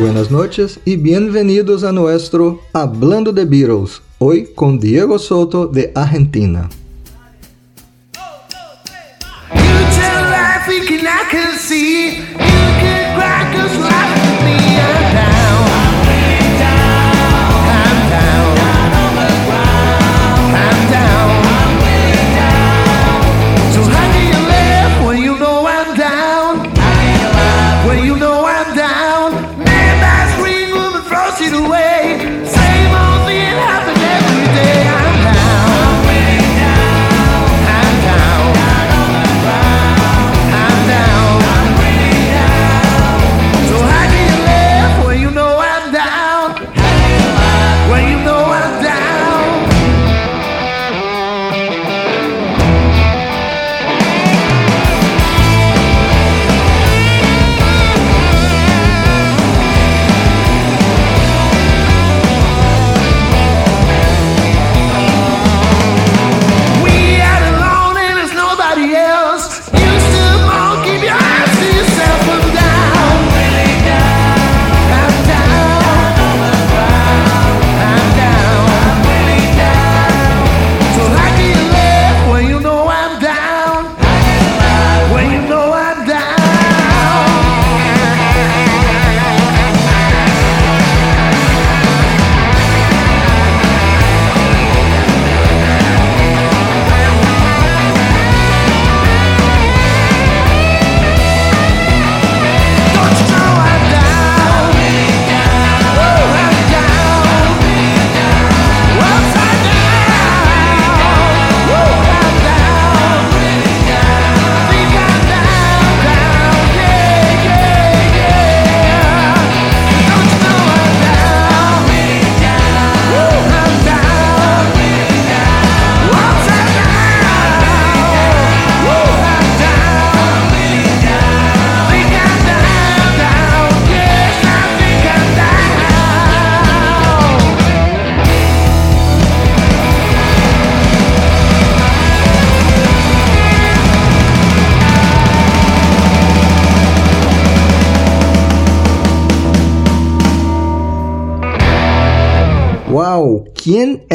Buenas noches y bienvenidos a nuestro Hablando de Beatles, hoy con Diego Soto de Argentina. ¿Quién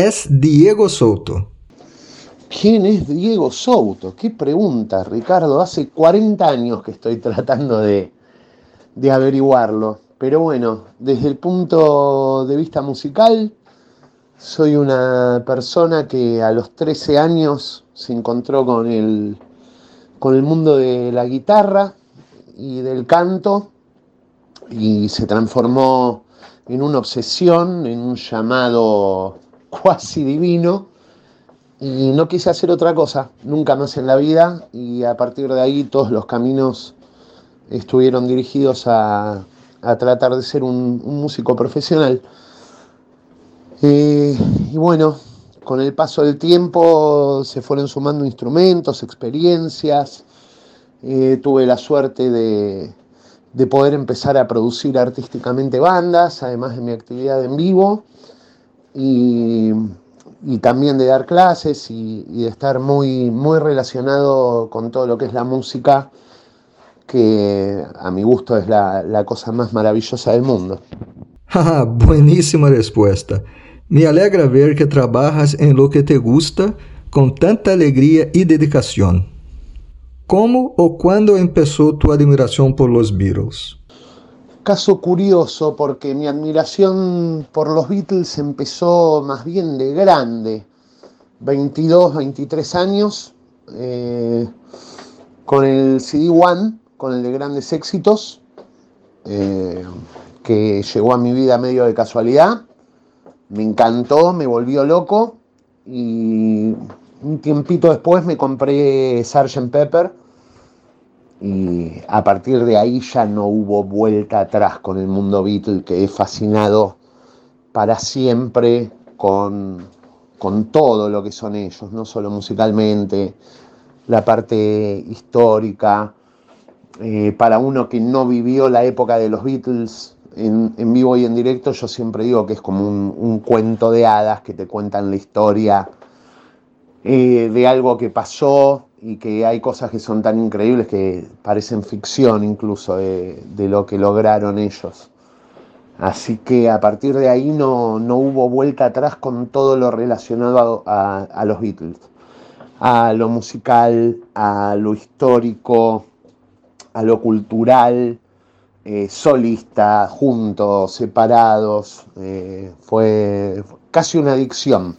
es Diego Souto? ¿Quién es Diego Souto? Qué pregunta, Ricardo. Hace 40 años que estoy tratando de, averiguarlo. Pero bueno, desde el punto de vista musical, soy una persona que a los 13 años se encontró con el, con el mundo de la guitarra y del canto y se transformó en una obsesión, en un llamado cuasi divino y no quise hacer otra cosa, nunca más en la vida y a partir de ahí todos los caminos estuvieron dirigidos a, tratar de ser un, músico profesional. Eh, y bueno, con el paso del tiempo se fueron sumando instrumentos, experiencias, eh, tuve la suerte de, de poder empezar a producir artísticamente bandas, además de mi actividad en vivo y, también de dar clases y, de estar muy, muy relacionado con todo lo que es la música, que a mi gusto es la, cosa más maravillosa del mundo. buenísima respuesta. Me alegra ver que trabajas en lo que te gusta con tanta alegría y dedicación. ¿Cómo o cuándo empezó tu admiración por los Beatles? Caso curioso porque mi admiración por los Beatles empezó más bien de grande, 22, 23 años, eh, con el CD One, con el de grandes éxitos, eh, que llegó a mi vida medio de casualidad. Me encantó, me volvió loco y un tiempito después me compré Sgt. Pepper y a partir de ahí ya no hubo vuelta atrás con el mundo Beatle, que he fascinado para siempre con, con todo lo que son ellos, no solo musicalmente, la parte histórica. Eh, para uno que no vivió la época de los Beatles en, vivo y en directo, yo siempre digo que es como un, cuento de hadas que te cuentan la historia eh, de algo que pasó y que hay cosas que son tan increíbles que parecen ficción incluso de, lo que lograron ellos. Así que a partir de ahí no, hubo vuelta atrás con todo lo relacionado a, los Beatles, a lo musical, a lo histórico, a lo cultural, eh, solista, juntos, separados. Eh, fue casi una adicción.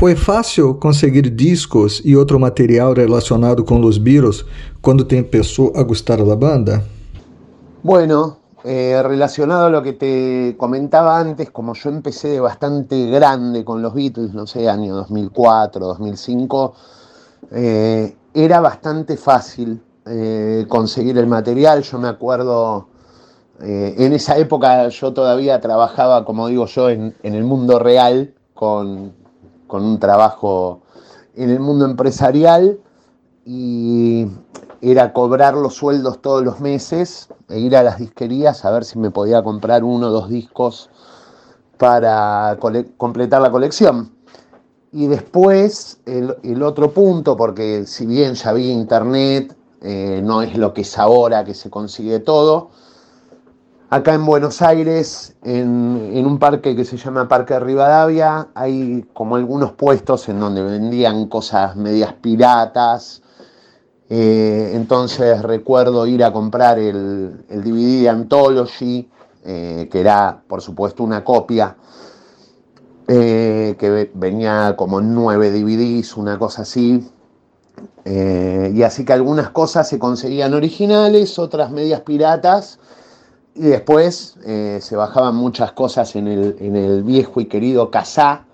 Foi fácil conseguir discos e outro material relacionado com os Beatles quando te empezó a gustar la banda? Bueno, eh, relacionado a lo que te comentaba antes, como yo empecé de bastante grande con los Beatles, no sé, año 2004, 2005, eh, era bastante fácil eh, conseguir el material. Yo me acuerdo, eh, en esa época yo todavía trabajaba, como digo yo, en, en el mundo real con, con un trabajo en el mundo empresarial y era cobrar los sueldos todos los meses e ir a las disquerías a ver si me podía comprar uno o dos discos para completar la colección. Y después el, otro punto, porque si bien ya había internet, eh, no es lo que es ahora que se consigue todo, Acá en Buenos Aires, en, un parque que se llama Parque Rivadavia, hay como algunos puestos en donde vendían cosas medias piratas. Eh, entonces recuerdo ir a comprar el, DVD de Anthology, eh, que era por supuesto una copia, eh, que venía como nueve DVDs, una cosa así. y así que algunas cosas se conseguían originales, otras medias piratas y después eh, se bajaban muchas cosas en el, viejo y querido Casá,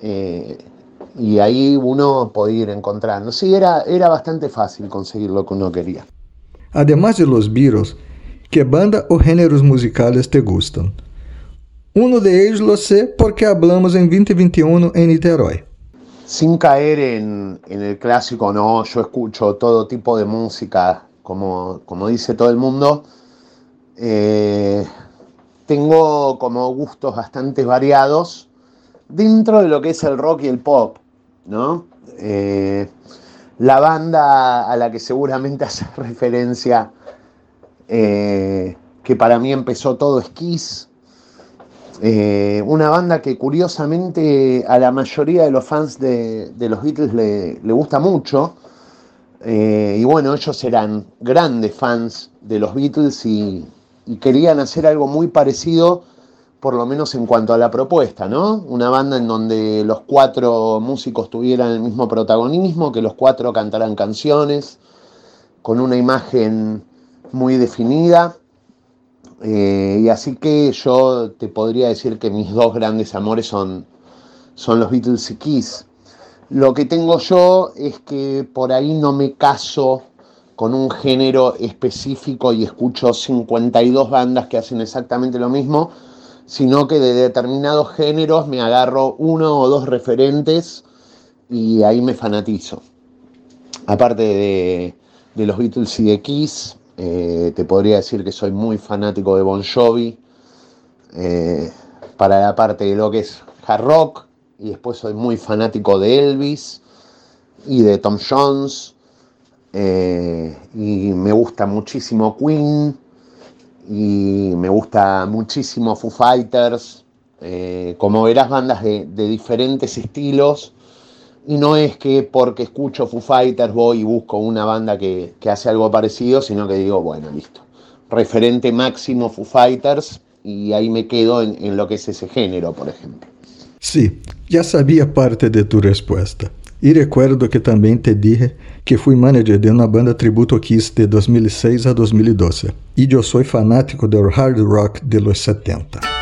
eh, y ahí uno podía ir encontrando. Sí, era, era bastante fácil conseguir lo que uno quería. Además de los Beatles, ¿qué banda o géneros musicales te gustan? Uno de ellos lo sé porque hablamos en 2021 en Niterói. Sin caer en, el clásico, no, yo escucho todo tipo de música, como, como dice todo el mundo eh, tengo como gustos bastante variados dentro de lo que es el rock y el pop, ¿no? Eh, la banda a la que seguramente hace referencia, eh, que para mí empezó todo es Kiss, una banda que curiosamente a la mayoría de los fans de, los Beatles le, le gusta mucho. y bueno, ellos eran grandes fans de los Beatles y, y querían hacer algo muy parecido, por lo menos en cuanto a la propuesta, ¿no? Una banda en donde los cuatro músicos tuvieran el mismo protagonismo, que los cuatro cantaran canciones, con una imagen muy definida. Eh, y así que yo te podría decir que mis dos grandes amores son, son los Beatles y Kiss. Lo que tengo yo es que por ahí no me caso con un género específico y escucho 52 bandas que hacen exactamente lo mismo, sino que de determinados géneros me agarro uno o dos referentes y ahí me fanatizo. Aparte de, los Beatles y de Kiss, eh, te podría decir que soy muy fanático de Bon Jovi, eh, para la parte de lo que es hard rock, y después soy muy fanático de Elvis y de Tom Jones eh, y me gusta muchísimo Queen y me gusta muchísimo Foo Fighters. Eh, como verás, bandas de, diferentes estilos. Y no es que porque escucho Foo Fighters voy y busco una banda que, hace algo parecido, sino que digo, bueno, listo. Referente máximo Foo Fighters y ahí me quedo en, en lo que es ese género, por ejemplo. Sí, ya sabía parte de tu respuesta. E recuerdo que também te dije que fui manager de uma banda tributo Kiss de 2006 a 2012. E eu sou fanático do hard rock de los 70.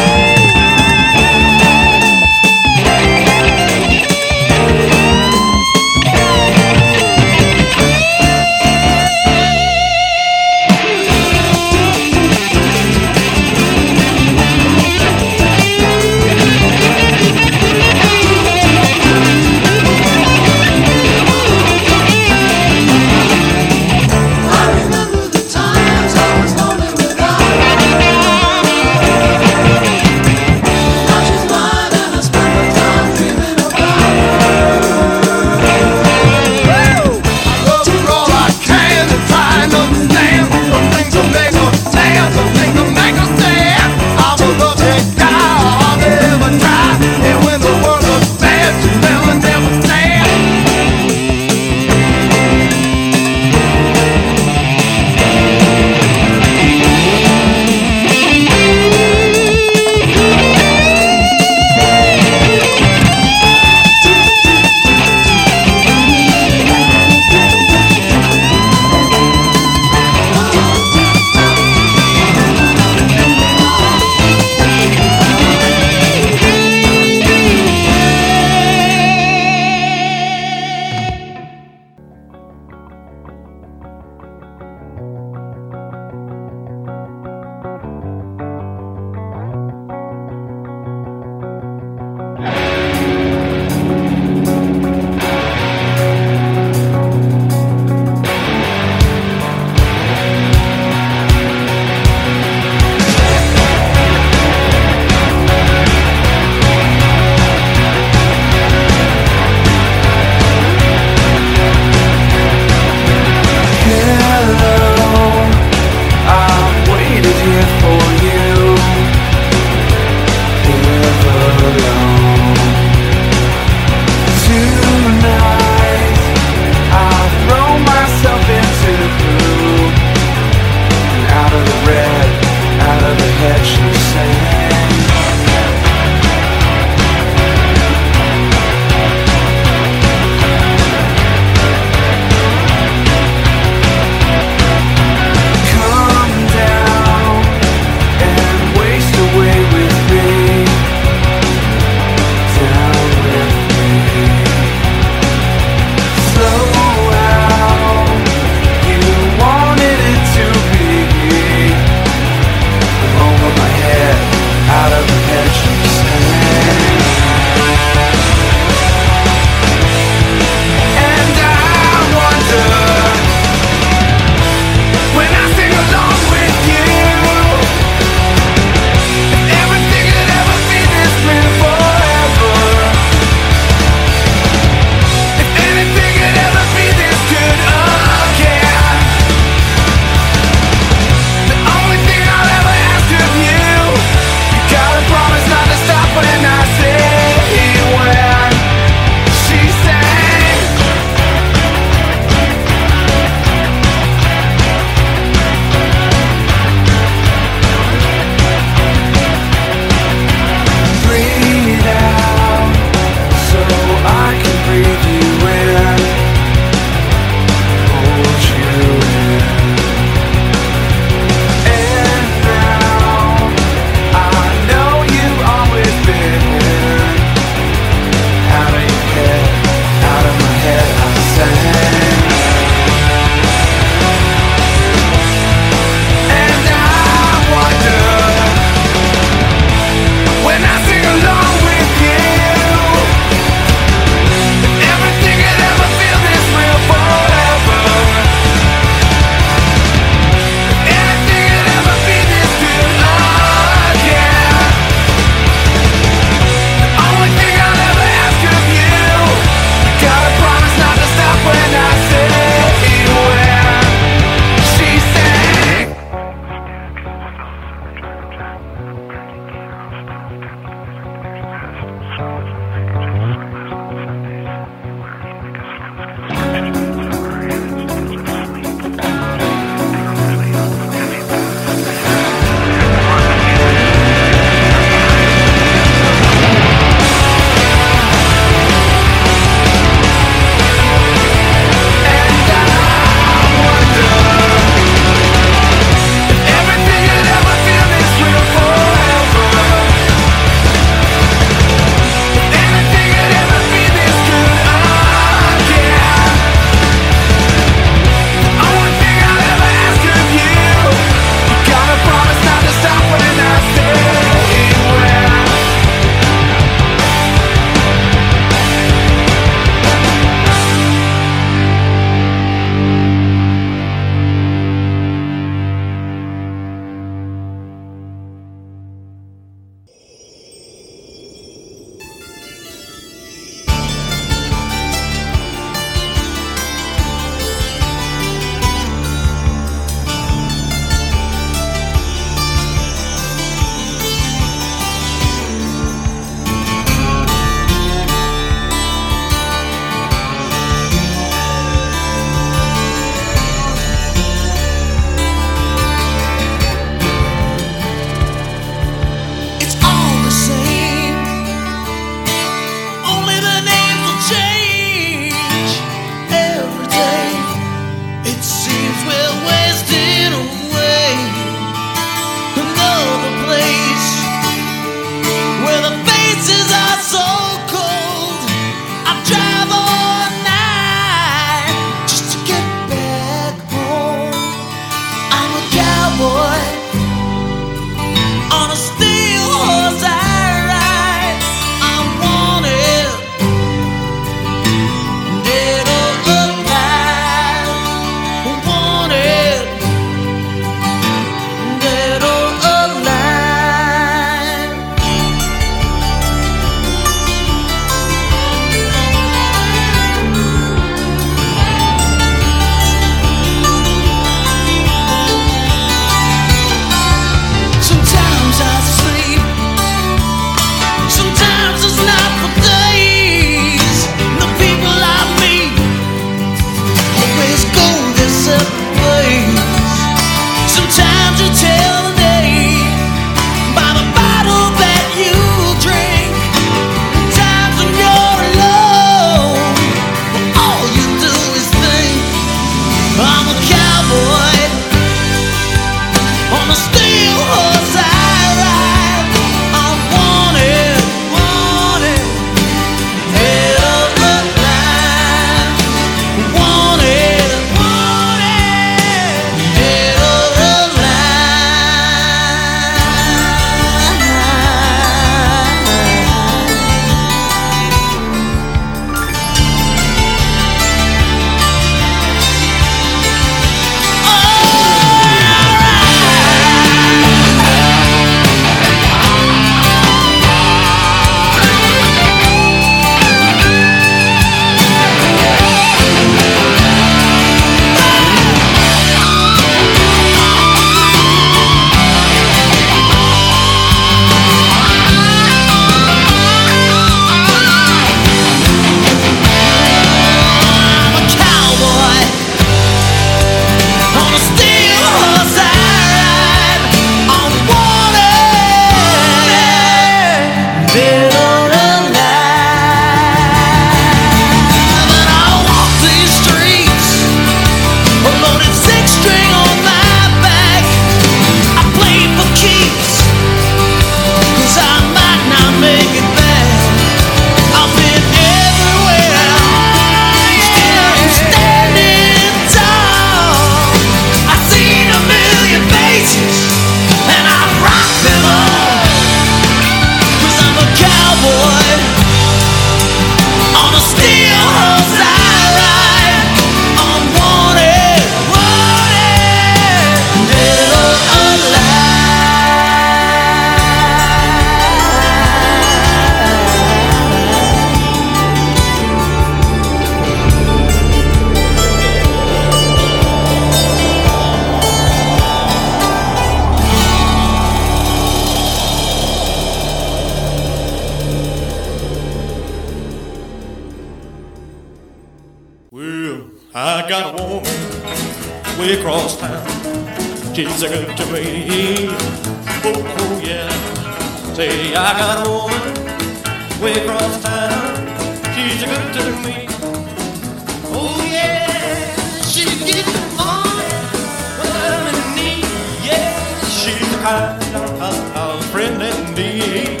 Kind of, friend indeed.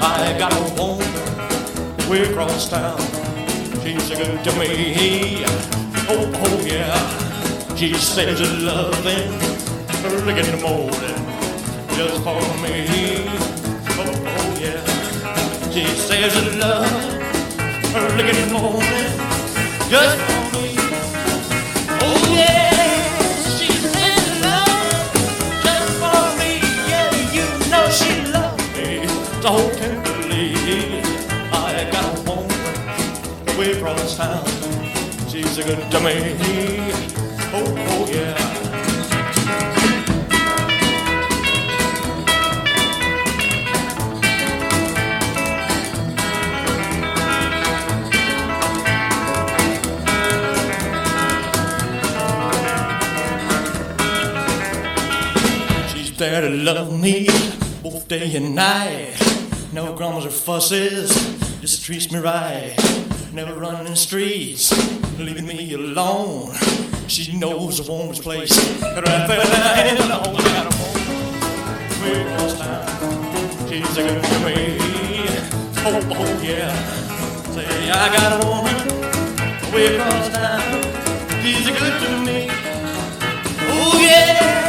I got a woman way across town. She's a good to me. Oh, oh yeah. She says loving early in the morning just for me. Oh, oh yeah. She says she love early in the morning just for me. Oh yeah. So believe I got a woman way across town. She's a good to me. Oh, oh yeah. She's there to love me both day and night. No grumbles or fusses, just treats me right. Never running the streets, leaving me alone. She knows a woman's place. Right there, I know I got a woman. Way across town, she's a good to me. Oh, oh yeah. Say I got a woman way across town. She's a good to me. Oh yeah.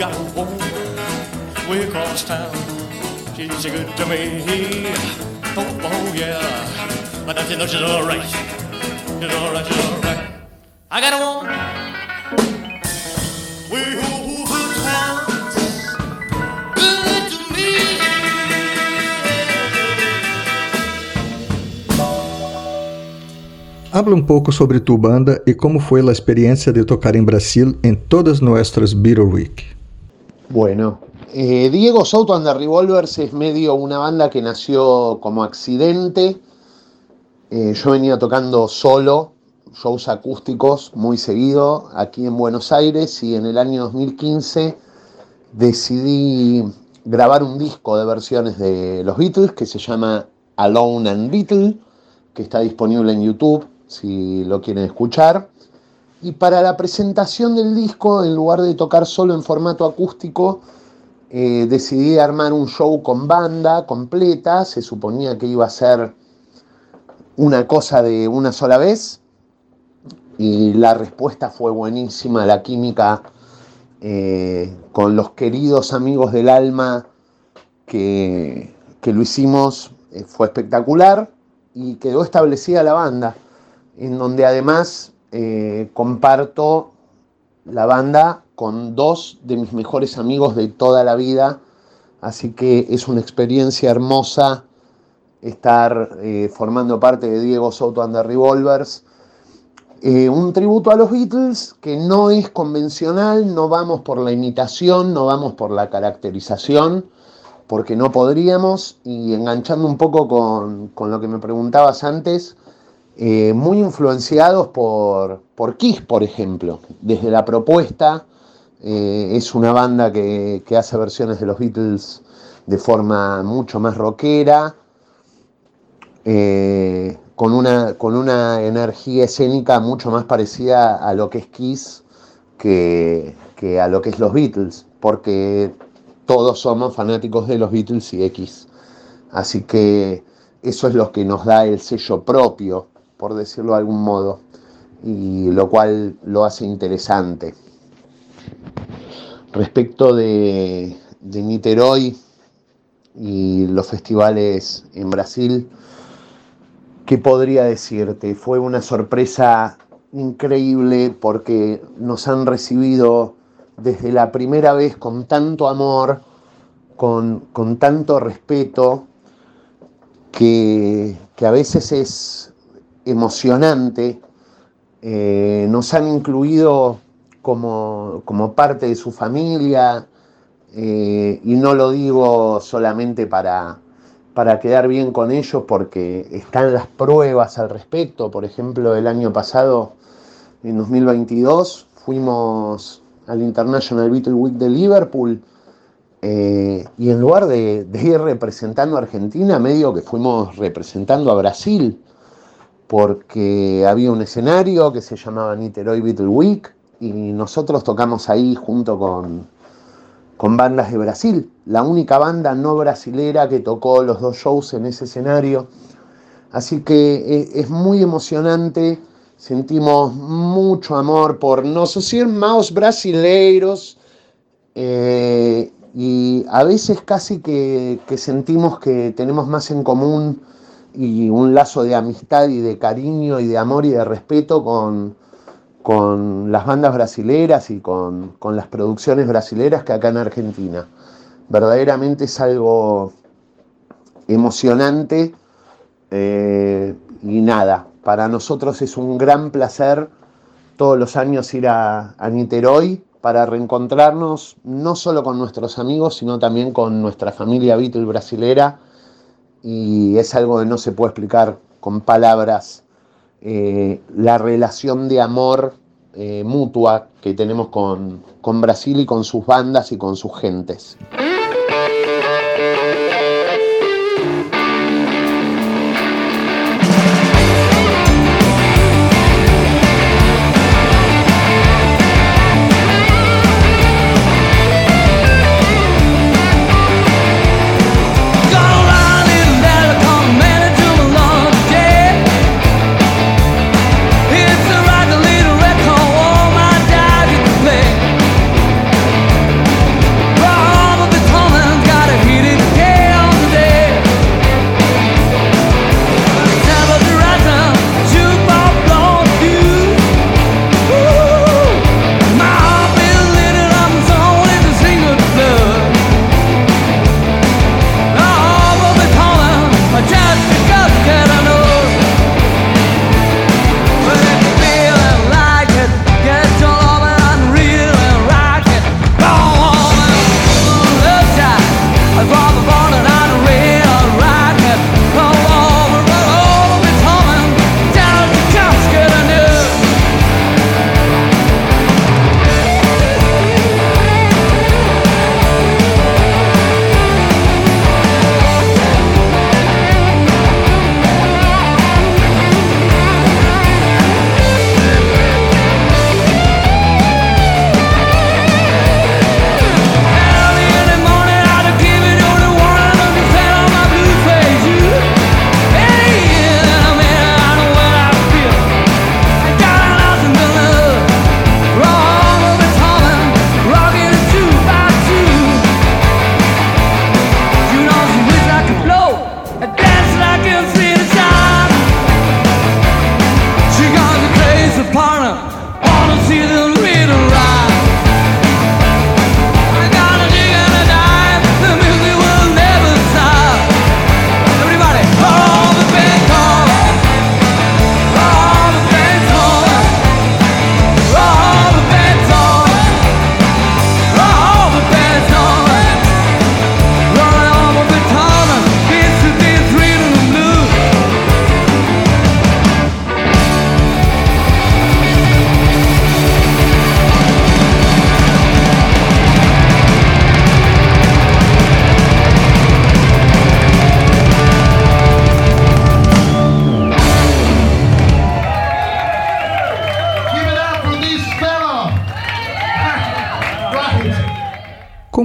Got a woman way across town. She's good to me. Oh, oh yeah. But don't you know she's alright. She's alright, she's alright. I got a woman way over town. Good to me. Habla um pouco sobre tu banda e como foi a experiência de tocar em Brasil em todas nossas Beatle Week. Bueno, eh, Diego Souto and the Revolvers es medio una banda que nació como accidente. Eh, yo venía tocando solo, shows acústicos muy seguido aquí en Buenos Aires y en el año 2015 decidí grabar un disco de versiones de los Beatles que se llama Alone and Beatle, que está disponible en YouTube si lo quieren escuchar. Y para la presentación del disco, en lugar de tocar solo en formato acústico, eh, decidí armar un show con banda completa. Se suponía que iba a ser una cosa de una sola vez. Y la respuesta fue buenísima, la química eh, con los queridos amigos del alma que, que lo hicimos eh, fue espectacular y quedó establecida la banda, en donde además eh, comparto la banda con dos de mis mejores amigos de toda la vida, así que es una experiencia hermosa estar eh, formando parte de Diego Soto and the Revolvers. Eh, un tributo a los Beatles que no es convencional, no vamos por la imitación, no vamos por la caracterización, porque no podríamos, y enganchando un poco con, con lo que me preguntabas antes, eh, muy influenciados por, por Kiss, por ejemplo. Desde la propuesta, eh, es una banda que, que, hace versiones de los Beatles de forma mucho más rockera, eh, con, una, con una energía escénica mucho más parecida a lo que es Kiss que, que a lo que es los Beatles, porque todos somos fanáticos de los Beatles y X. Así que eso es lo que nos da el sello propio, por decirlo de algún modo, y lo cual lo hace interesante. Respecto de, de Niterói y los festivales en Brasil, ¿qué podría decirte? Fue una sorpresa increíble porque nos han recibido desde la primera vez con tanto amor, con, con tanto respeto, que, que, a veces es emocionante. Eh, nos han incluido como, como, parte de su familia eh, y no lo digo solamente para, para quedar bien con ellos porque están las pruebas al respecto. Por ejemplo, el año pasado, en 2022, fuimos al International Beatle Week de Liverpool eh, y en lugar de, de, ir representando a Argentina, medio que fuimos representando a Brasil, porque había un escenario que se llamaba Niterói Beatle Week y nosotros tocamos ahí junto con, bandas de Brasil, la única banda no brasilera que tocó los dos shows en ese escenario. Así que eh, es muy emocionante, sentimos mucho amor por nosotros más brasileiros eh, y a veces casi que, sentimos que tenemos más en común y un lazo de amistad y de cariño y de amor y de respeto con, con las bandas brasileras y con, con, las producciones brasileras que acá en Argentina. Verdaderamente es algo emocionante eh, y nada, para nosotros es un gran placer todos los años ir a, a Niterói para reencontrarnos no solo con nuestros amigos, sino también con nuestra familia Beatle brasilera y es algo que no se puede explicar con palabras eh, la relación de amor eh, mutua que tenemos con, con Brasil y con sus bandas y con sus gentes.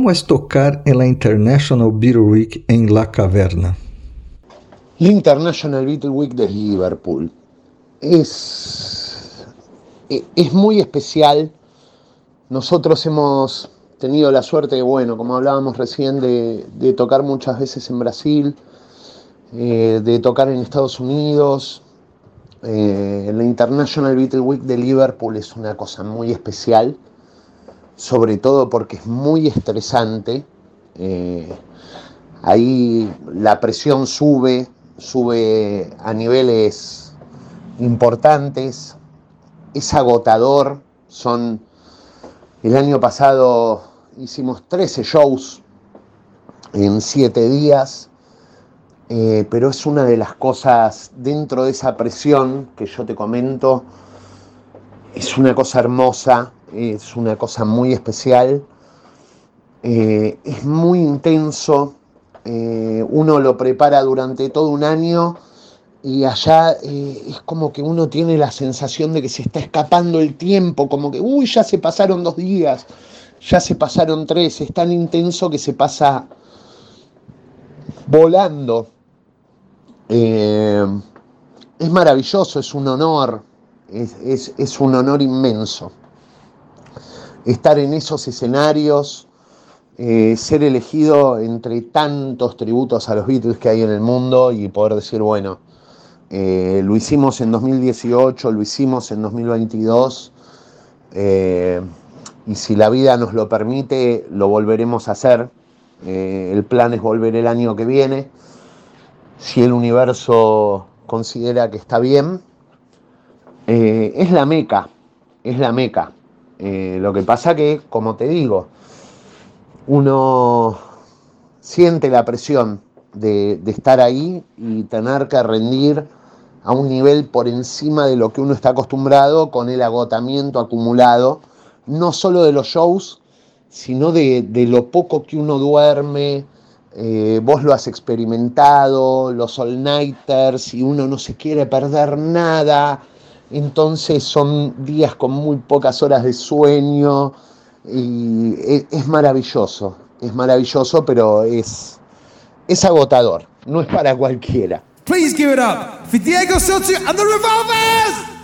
¿Cómo es tocar en la International Beatle Week en La Caverna? La International Beatle Week de Liverpool es, es muy especial. Nosotros hemos tenido la suerte, bueno, como hablábamos recién, de, de tocar muchas veces en Brasil, eh, de tocar en Estados Unidos. Eh, la International Beatle Week de Liverpool es una cosa muy especial sobre todo porque es muy estresante. Eh, ahí la presión sube, sube a niveles importantes, es agotador, son, el año pasado hicimos 13 shows en 7 días, eh, pero es una de las cosas dentro de esa presión que yo te comento, es una cosa hermosa, es una cosa muy especial, eh, es muy intenso, eh, uno lo prepara durante todo un año y allá eh, es como que uno tiene la sensación de que se está escapando el tiempo, como que, uy, ya se pasaron dos días, ya se pasaron tres, es tan intenso que se pasa volando. es maravilloso, es un honor, es un honor inmenso estar en esos escenarios, eh, ser elegido entre tantos tributos a los Beatles que hay en el mundo y poder decir, bueno, eh, lo hicimos en 2018, lo hicimos en 2022, eh, y si la vida nos lo permite, lo volveremos a hacer. el plan es volver el año que viene. Si el universo considera que está bien, es la meca, es la meca. Eh, lo que pasa que, como te digo, uno siente la presión de, estar ahí y tener que rendir a un nivel por encima de lo que uno está acostumbrado con el agotamiento acumulado, no solo de los shows, sino de, lo poco que uno duerme. Eh, vos lo has experimentado, los all-nighters, y uno no se quiere perder nada entonces son días con muy pocas horas de sueño y es, maravilloso, es maravilloso, pero es, es agotador, no es para cualquiera. Please give it up for Diego and the Revolvers!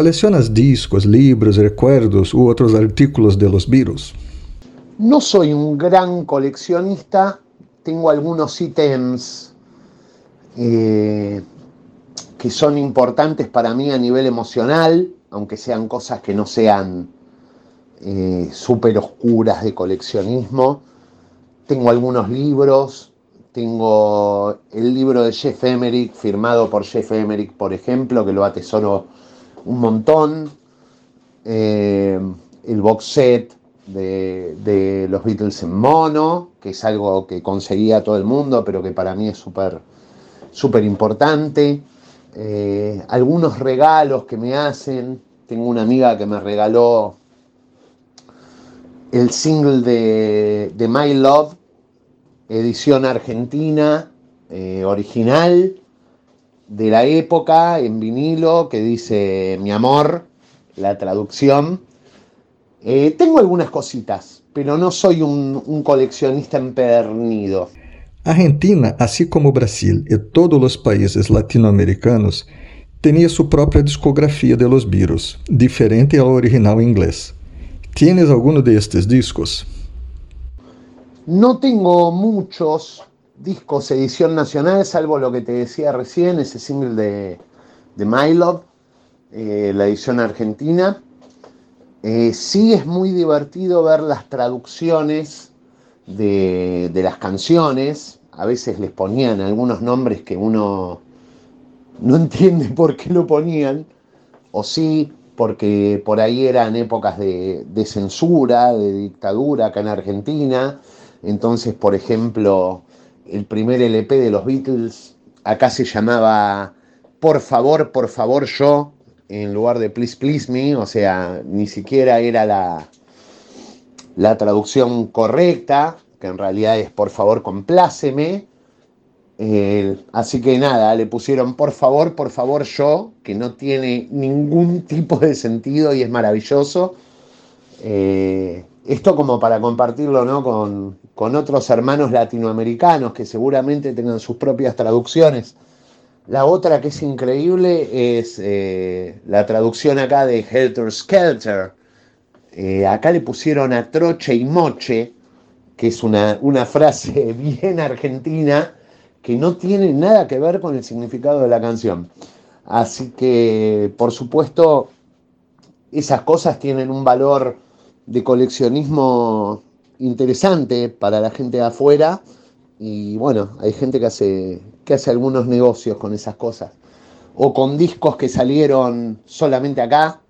¿Coleccionas discos, libros, recuerdos u otros artículos de los Beatles? No soy un gran coleccionista, tengo algunos ítems eh, que son importantes para mí a nivel emocional, aunque sean cosas que no sean eh, súper oscuras de coleccionismo. Tengo algunos libros, tengo el libro de Jeff Emerick, firmado por Jeff Emerick, por ejemplo, que lo atesoro un montón. Eh, el box set de, de, los Beatles en mono, que es algo que conseguía todo el mundo, pero que para mí es súper importante. Eh, algunos regalos que me hacen. Tengo una amiga que me regaló el single de, de My Love, edición argentina, eh, original, de la época, en vinilo, que dice Mi amor, la traducción. Eh, tengo algunas cositas, pero no soy un, un coleccionista empedernido. Argentina, assim como Brasil e todos os países latino-americanos, tinha sua própria discografia de los Beatles, diferente ao original inglês. ¿Tienes alguno de estes discos? No tengo muchos discos edición nacional, salvo lo que te decía recién, ese single de, de My Love, eh, la edición argentina. Eh, sí es muy divertido ver las traducciones de, de, las canciones. A veces les ponían algunos nombres que uno no entiende por qué lo ponían, o sí, porque por ahí eran épocas de, de censura, de dictadura acá en Argentina. Entonces, por ejemplo, el primer LP de los Beatles acá se llamaba Por favor, por favor yo, en lugar de Please Please Me, o sea, ni siquiera era la, la traducción correcta, que en realidad es Por favor, compláceme. Así que nada, le pusieron Por favor, por favor yo, que no tiene ningún tipo de sentido y es maravilloso. Eh, esto como para compartirlo ¿no? con, con, otros hermanos latinoamericanos que seguramente tengan sus propias traducciones. La otra que es increíble es eh, la traducción acá de Helter Skelter. Eh, acá le pusieron a troche y moche, que es una, una frase bien argentina que no tiene nada que ver con el significado de la canción. Así que, por supuesto, esas cosas tienen un valor de coleccionismo interesante para la gente afuera y bueno, hay gente que hace, que hace algunos negocios con esas cosas o con discos que salieron solamente acá,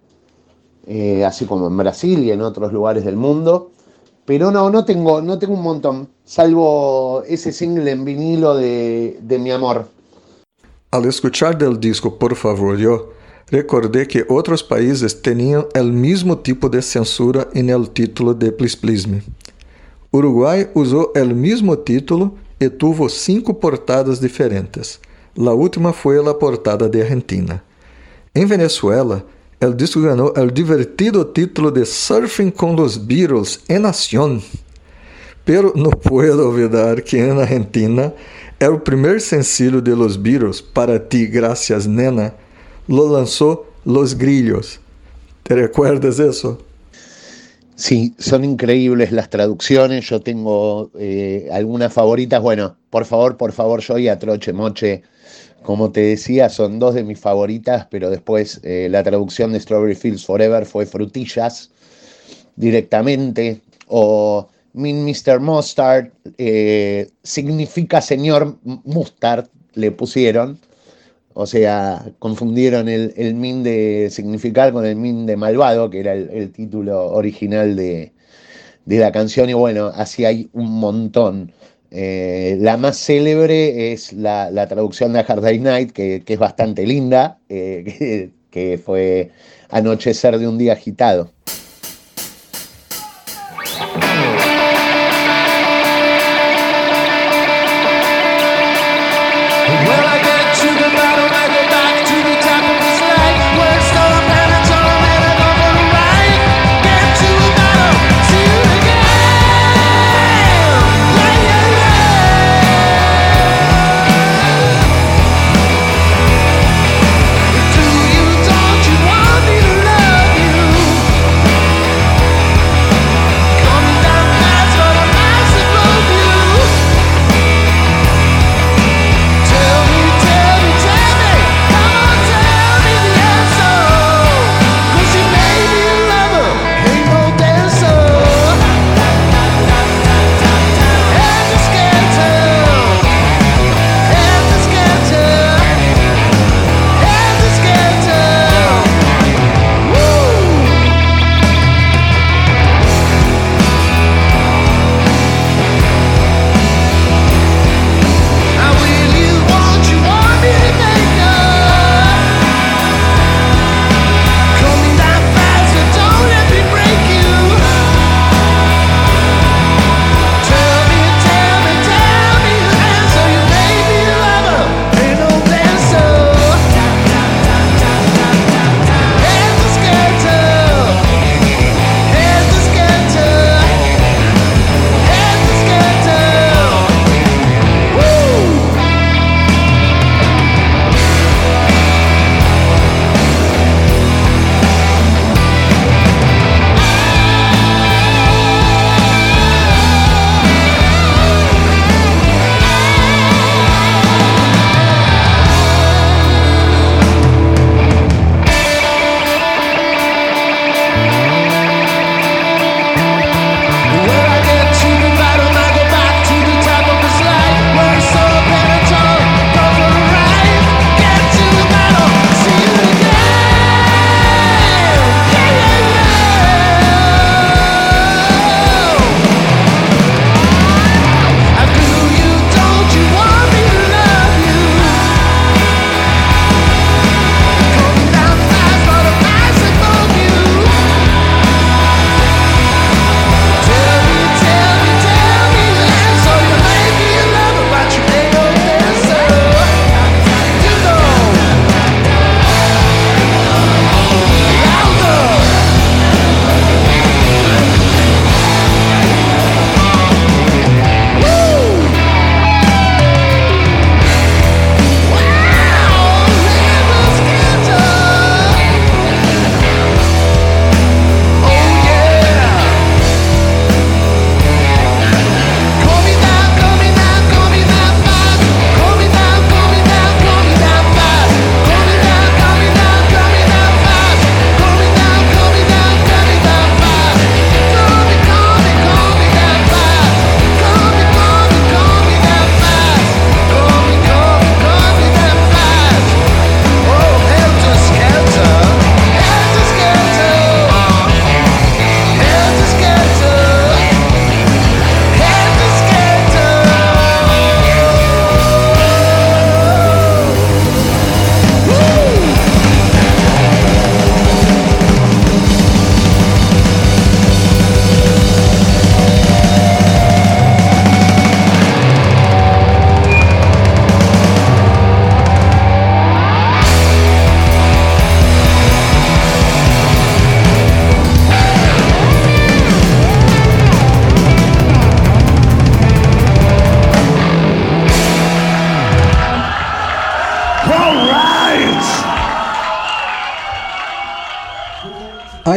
eh, así como en Brasil y en otros lugares del mundo. Pero no, no tengo, no tengo un montón, salvo ese single en vinilo de, de Mi Amor. Al escuchar del disco Por Favor Yo, recordei que outros países tinham o mesmo tipo de censura el título de Please Please Me. Uruguai usou o mesmo título e tuvo cinco portadas diferentes. La última foi a portada de Argentina. Em Venezuela, el disco ganhou o divertido título de Surfing com los Beatles en Nación. Pero não puedo olvidar que em Argentina é o primeiro sencillo de los Beatles, Para ti, gracias nena, lo lanzó Los Grillos. ¿Te recuerdas eso? Sí, son increíbles las traducciones. Yo tengo eh, algunas favoritas. Bueno, por favor, por favor, yo y a Troche Moche, como te decía, son dos de mis favoritas, pero después eh, la traducción de Strawberry Fields Forever fue frutillas directamente. O Min Mr. Mustard eh, significa señor Mustard, le pusieron. O sea, confundieron el, el, min de significar con el min de malvado, que era el, el título original de, de, la canción. Y bueno, así hay un montón. Eh, la más célebre es la, la, traducción de Hard Day Night, que, que es bastante linda, eh, que, que fue Anochecer de un día agitado.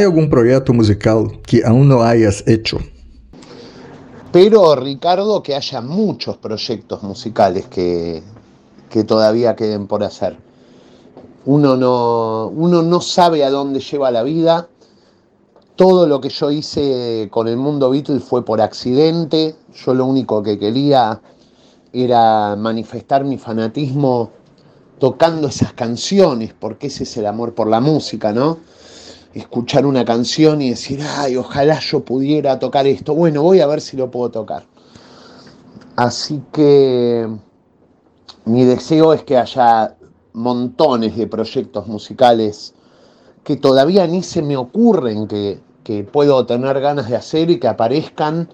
¿Hay algún proyecto musical que aún no hayas hecho? Pero, Ricardo, que haya muchos proyectos musicales que, que todavía queden por hacer. Uno no, uno no sabe a dónde lleva la vida. Todo lo que yo hice con el mundo Beatles fue por accidente. Yo lo único que quería era manifestar mi fanatismo tocando esas canciones, porque ese es el amor por la música, ¿no? Escuchar una canción y decir, ay, ojalá yo pudiera tocar esto. Bueno, voy a ver si lo puedo tocar. Así que mi deseo es que haya montones de proyectos musicales que todavía ni se me ocurren que, que puedo tener ganas de hacer y que aparezcan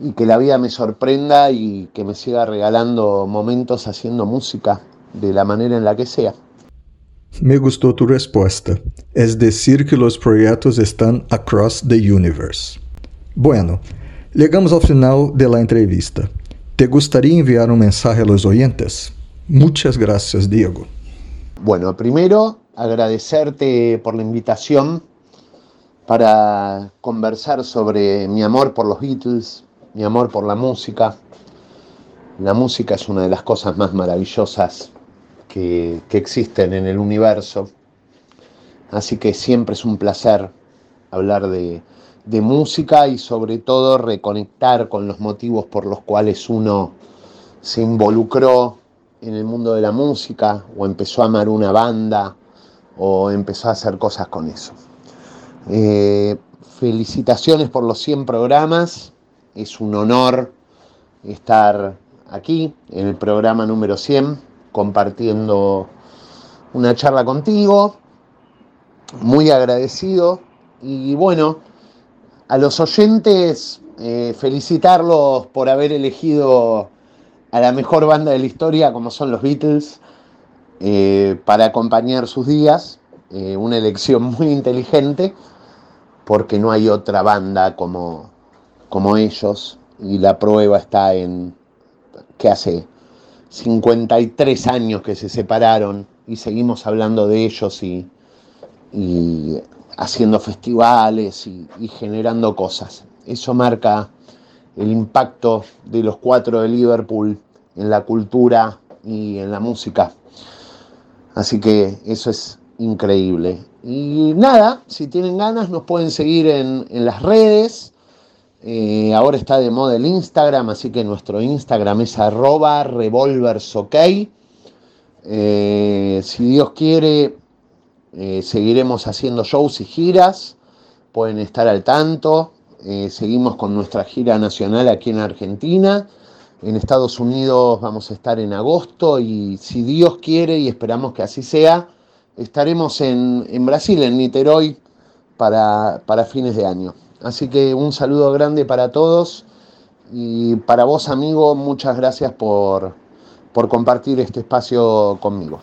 y que la vida me sorprenda y que me siga regalando momentos haciendo música de la manera en la que sea. Me gustó tu respuesta, es decir que los proyectos están across the universe. Bueno, llegamos al final de la entrevista. ¿Te gustaría enviar un mensaje a los oyentes? Muchas gracias, Diego. Bueno, primero agradecerte por la invitación para conversar sobre mi amor por los Beatles, mi amor por la música. La música es una de las cosas más maravillosas que, existen en el universo. Así que siempre es un placer hablar de, de música y sobre todo reconectar con los motivos por los cuales uno se involucró en el mundo de la música o empezó a amar una banda o empezó a hacer cosas con eso. Eh, felicitaciones por los 100 programas, es un honor estar aquí en el programa número 100 compartiendo una charla contigo. Muy agradecido. Y bueno, a los oyentes, eh, felicitarlos por haber elegido a la mejor banda de la historia, como son los Beatles, eh, para acompañar sus días. Eh, una elección muy inteligente, porque no hay otra banda como, como ellos. Y la prueba está en que hace 53 años que se separaron y seguimos hablando de ellos y, haciendo festivales y, generando cosas. Eso marca el impacto de los cuatro de Liverpool en la cultura y en la música. Así que eso es increíble. Y nada, si tienen ganas nos pueden seguir en las redes. Eh, ahora está de moda el Instagram, así que nuestro Instagram es arroba. Eh, si Dios quiere, eh, seguiremos haciendo shows y giras. Pueden estar al tanto. seguimos con nuestra gira nacional aquí en Argentina. En Estados Unidos vamos a estar en agosto y si Dios quiere y esperamos que así sea, estaremos en, Brasil, en Niterói, para fines de año. Así que un saludo grande para todos y para vos, amigo, muchas gracias por, por compartir este espacio conmigo.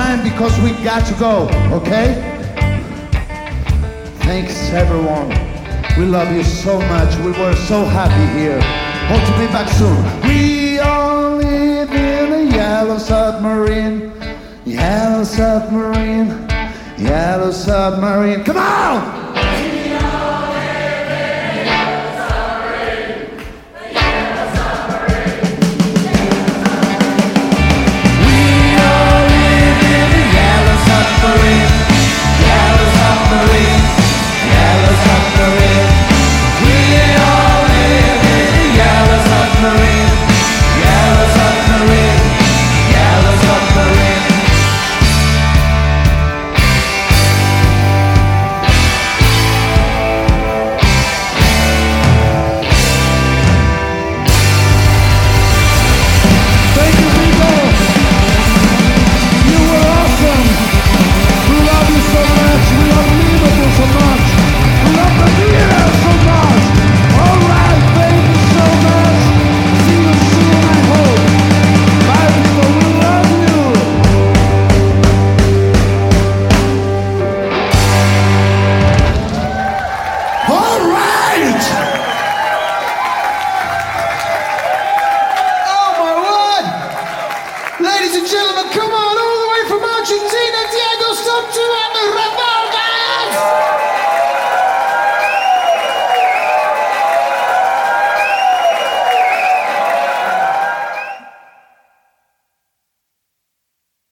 time because we got to go, okay? Thanks everyone. We love you so much. We were so happy here. Hope to be back soon. We all live in a yellow submarine. Yellow submarine. Yellow submarine. Come on!